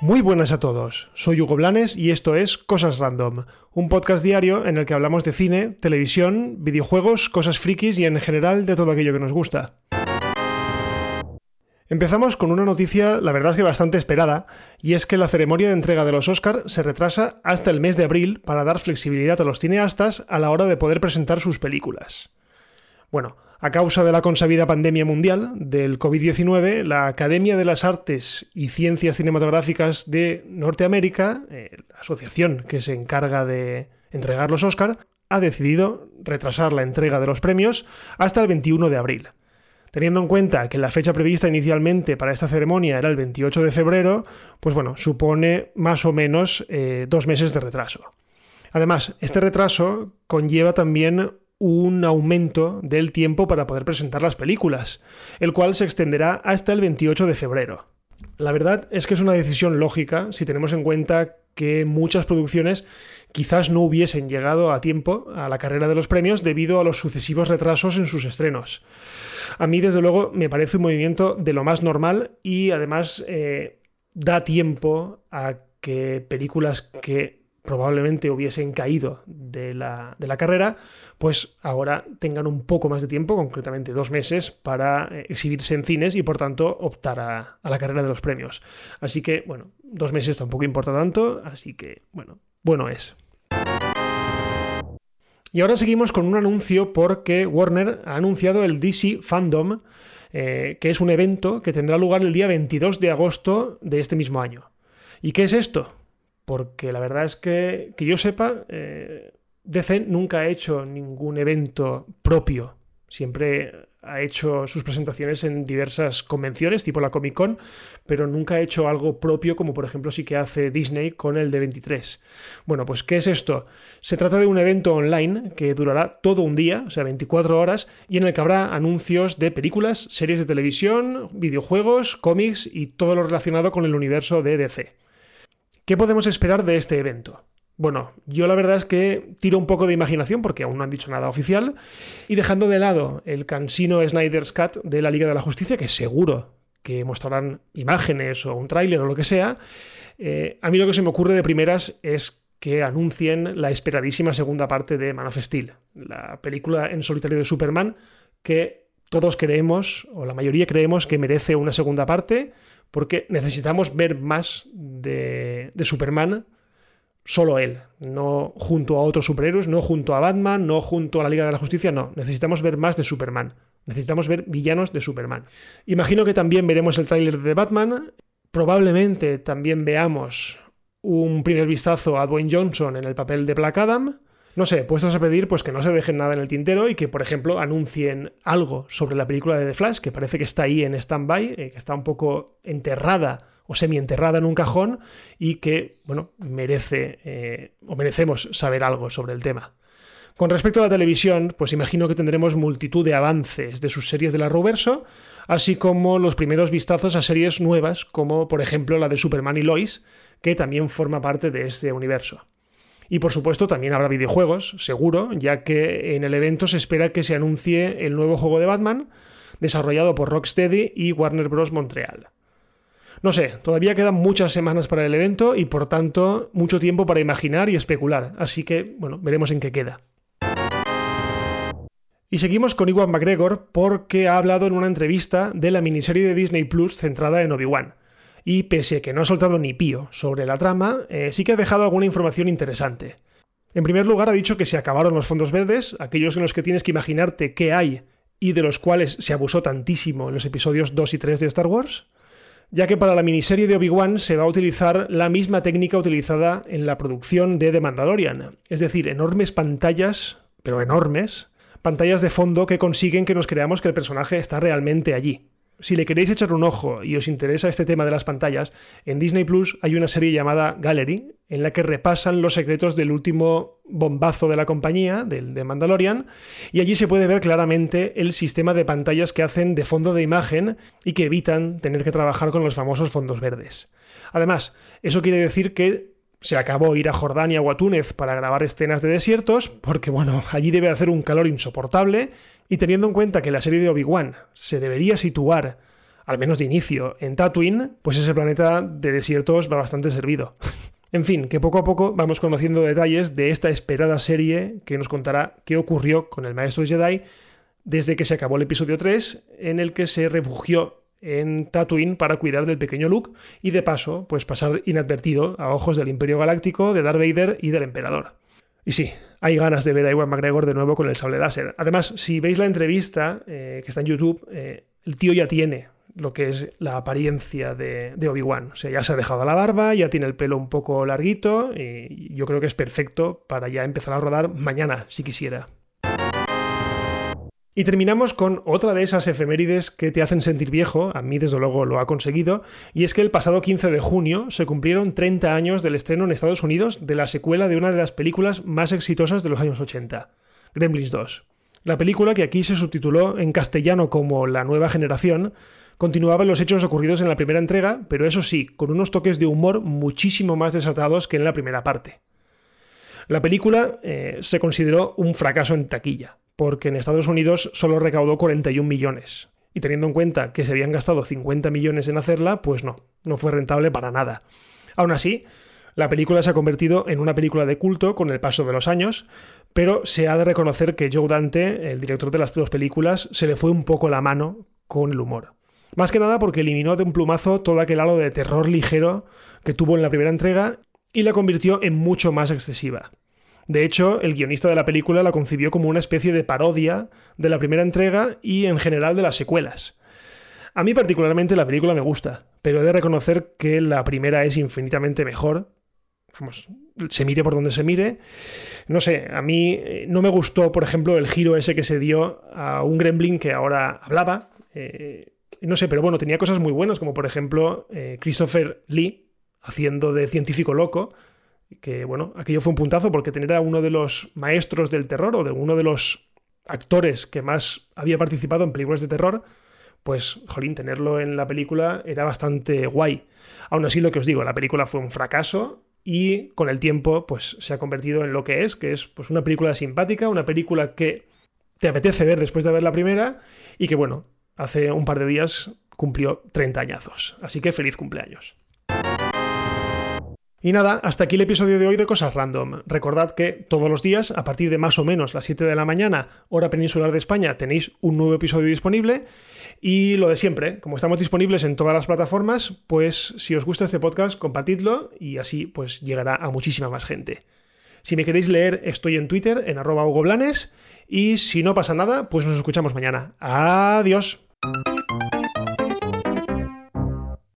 Muy buenas a todos, soy Hugo Blanes y esto es Cosas Random, un podcast diario en el que hablamos de cine, televisión, videojuegos, cosas frikis y en general de todo aquello que nos gusta. Empezamos con una noticia, la verdad es que bastante esperada, y es que la ceremonia de entrega de los Oscar se retrasa hasta el mes de abril para dar flexibilidad a los cineastas a la hora de poder presentar sus películas. Bueno, a causa de la consabida pandemia mundial del COVID-19, la Academia de las Artes y Ciencias Cinematográficas de Norteamérica, eh, la asociación que se encarga de entregar los Oscar, ha decidido retrasar la entrega de los premios hasta el 21 de abril. Teniendo en cuenta que la fecha prevista inicialmente para esta ceremonia era el 28 de febrero, pues bueno, supone más o menos eh, dos meses de retraso. Además, este retraso conlleva también un aumento del tiempo para poder presentar las películas, el cual se extenderá hasta el 28 de febrero. La verdad es que es una decisión lógica si tenemos en cuenta que muchas producciones quizás no hubiesen llegado a tiempo a la carrera de los premios debido a los sucesivos retrasos en sus estrenos. A mí, desde luego, me parece un movimiento de lo más normal y además eh, da tiempo a que películas que probablemente hubiesen caído de la, carrera, pues ahora tengan un poco más de tiempo, concretamente dos meses, para eh, exhibirse en cines y por tanto optar a, la carrera de los premios. Así que, bueno, dos meses tampoco importa tanto, así que, bueno, bueno es. Y ahora seguimos con un anuncio porque Warner ha anunciado el DC Fandom, eh, que es un evento que tendrá lugar el día 22 de agosto de este mismo año. ¿Y qué es esto? porque la verdad es que, que yo sepa, eh, DC nunca ha hecho ningún evento propio. Siempre ha hecho sus presentaciones en diversas convenciones, tipo la Comic Con, pero nunca ha hecho algo propio, como por ejemplo sí que hace Disney con el de 23. Bueno, pues ¿qué es esto? Se trata de un evento online que durará todo un día, o sea, 24 horas, y en el que habrá anuncios de películas, series de televisión, videojuegos, cómics y todo lo relacionado con el universo de DC. ¿Qué podemos esperar de este evento? Bueno, yo la verdad es que tiro un poco de imaginación porque aún no han dicho nada oficial y dejando de lado el cansino Snyder's Cut de la Liga de la Justicia, que seguro que mostrarán imágenes o un tráiler o lo que sea, eh, a mí lo que se me ocurre de primeras es que anuncien la esperadísima segunda parte de Man of Steel, la película en solitario de Superman que todos creemos, o la mayoría creemos, que merece una segunda parte, porque necesitamos ver más de, Superman solo él, no junto a otros superhéroes, no junto a Batman, no junto a la Liga de la Justicia, no, necesitamos ver más de Superman, necesitamos ver villanos de Superman. Imagino que también veremos el tráiler de Batman, probablemente también veamos un primer vistazo a Dwayne Johnson en el papel de Black Adam, no sé, puestos a pedir pues que no se dejen nada en el tintero y que, por ejemplo, anuncien algo sobre la película de The Flash, que parece que está ahí en stand-by, eh, que está un poco enterrada o semi-enterrada en un cajón y que, bueno, merece eh, o merecemos saber algo sobre el tema. Con respecto a la televisión, pues imagino que tendremos multitud de avances de sus series de la Roverso, así como los primeros vistazos a series nuevas, como por ejemplo la de Superman y Lois, que también forma parte de este universo. Y por supuesto también habrá videojuegos, seguro, ya que en el evento se espera que se anuncie el nuevo juego de Batman, desarrollado por Rocksteady y Warner Bros. Montreal. No sé, todavía quedan muchas semanas para el evento y por tanto mucho tiempo para imaginar y especular, así que bueno, veremos en qué queda. Y seguimos con Iwan McGregor porque ha hablado en una entrevista de la miniserie de Disney Plus centrada en Obi-Wan y pese a que no ha soltado ni pío sobre la trama, eh, sí que ha dejado alguna información interesante. En primer lugar, ha dicho que se acabaron los fondos verdes, aquellos en los que tienes que imaginarte qué hay y de los cuales se abusó tantísimo en los episodios 2 y 3 de Star Wars, ya que para la miniserie de Obi-Wan se va a utilizar la misma técnica utilizada en la producción de The Mandalorian, es decir, enormes pantallas, pero enormes, pantallas de fondo que consiguen que nos creamos que el personaje está realmente allí. Si le queréis echar un ojo y os interesa este tema de las pantallas, en Disney Plus hay una serie llamada Gallery, en la que repasan los secretos del último bombazo de la compañía, del de Mandalorian, y allí se puede ver claramente el sistema de pantallas que hacen de fondo de imagen y que evitan tener que trabajar con los famosos fondos verdes. Además, eso quiere decir que se acabó ir a Jordania o a Túnez para grabar escenas de desiertos, porque bueno, allí debe hacer un calor insoportable, y teniendo en cuenta que la serie de Obi-Wan se debería situar, al menos de inicio, en Tatooine, pues ese planeta de desiertos va bastante servido. en fin, que poco a poco vamos conociendo detalles de esta esperada serie que nos contará qué ocurrió con el maestro Jedi desde que se acabó el episodio 3, en el que se refugió en Tatooine para cuidar del pequeño Luke y de paso, pues pasar inadvertido a ojos del Imperio Galáctico, de Darth Vader y del Emperador. Y sí, hay ganas de ver a Iwan McGregor de nuevo con el sable láser. Además, si veis la entrevista eh, que está en YouTube, eh, el tío ya tiene lo que es la apariencia de, de Obi-Wan. O sea, ya se ha dejado la barba, ya tiene el pelo un poco larguito y yo creo que es perfecto para ya empezar a rodar mañana, si quisiera. Y terminamos con otra de esas efemérides que te hacen sentir viejo, a mí desde luego lo ha conseguido, y es que el pasado 15 de junio se cumplieron 30 años del estreno en Estados Unidos de la secuela de una de las películas más exitosas de los años 80, Gremlins 2. La película, que aquí se subtituló en castellano como La nueva generación, continuaba los hechos ocurridos en la primera entrega, pero eso sí, con unos toques de humor muchísimo más desatados que en la primera parte. La película eh, se consideró un fracaso en taquilla porque en Estados Unidos solo recaudó 41 millones. Y teniendo en cuenta que se habían gastado 50 millones en hacerla, pues no, no fue rentable para nada. Aún así, la película se ha convertido en una película de culto con el paso de los años, pero se ha de reconocer que Joe Dante, el director de las dos películas, se le fue un poco la mano con el humor. Más que nada porque eliminó de un plumazo todo aquel halo de terror ligero que tuvo en la primera entrega y la convirtió en mucho más excesiva. De hecho, el guionista de la película la concibió como una especie de parodia de la primera entrega y en general de las secuelas. A mí particularmente la película me gusta, pero he de reconocer que la primera es infinitamente mejor. Vamos, se mire por donde se mire. No sé, a mí eh, no me gustó, por ejemplo, el giro ese que se dio a un gremlin que ahora hablaba. Eh, no sé, pero bueno, tenía cosas muy buenas, como por ejemplo eh, Christopher Lee haciendo de científico loco, que bueno, aquello fue un puntazo porque tener a uno de los maestros del terror o de uno de los actores que más había participado en películas de terror, pues, jolín, tenerlo en la película era bastante guay. Aún así, lo que os digo, la película fue un fracaso y con el tiempo, pues, se ha convertido en lo que es, que es pues, una película simpática, una película que te apetece ver después de ver la primera y que, bueno, hace un par de días cumplió 30 añazos. Así que feliz cumpleaños. Y nada, hasta aquí el episodio de hoy de Cosas Random. Recordad que todos los días, a partir de más o menos las 7 de la mañana, hora peninsular de España, tenéis un nuevo episodio disponible. Y lo de siempre, como estamos disponibles en todas las plataformas, pues si os gusta este podcast, compartidlo y así pues llegará a muchísima más gente. Si me queréis leer, estoy en Twitter, en arroba Hugo y si no pasa nada, pues nos escuchamos mañana. Adiós.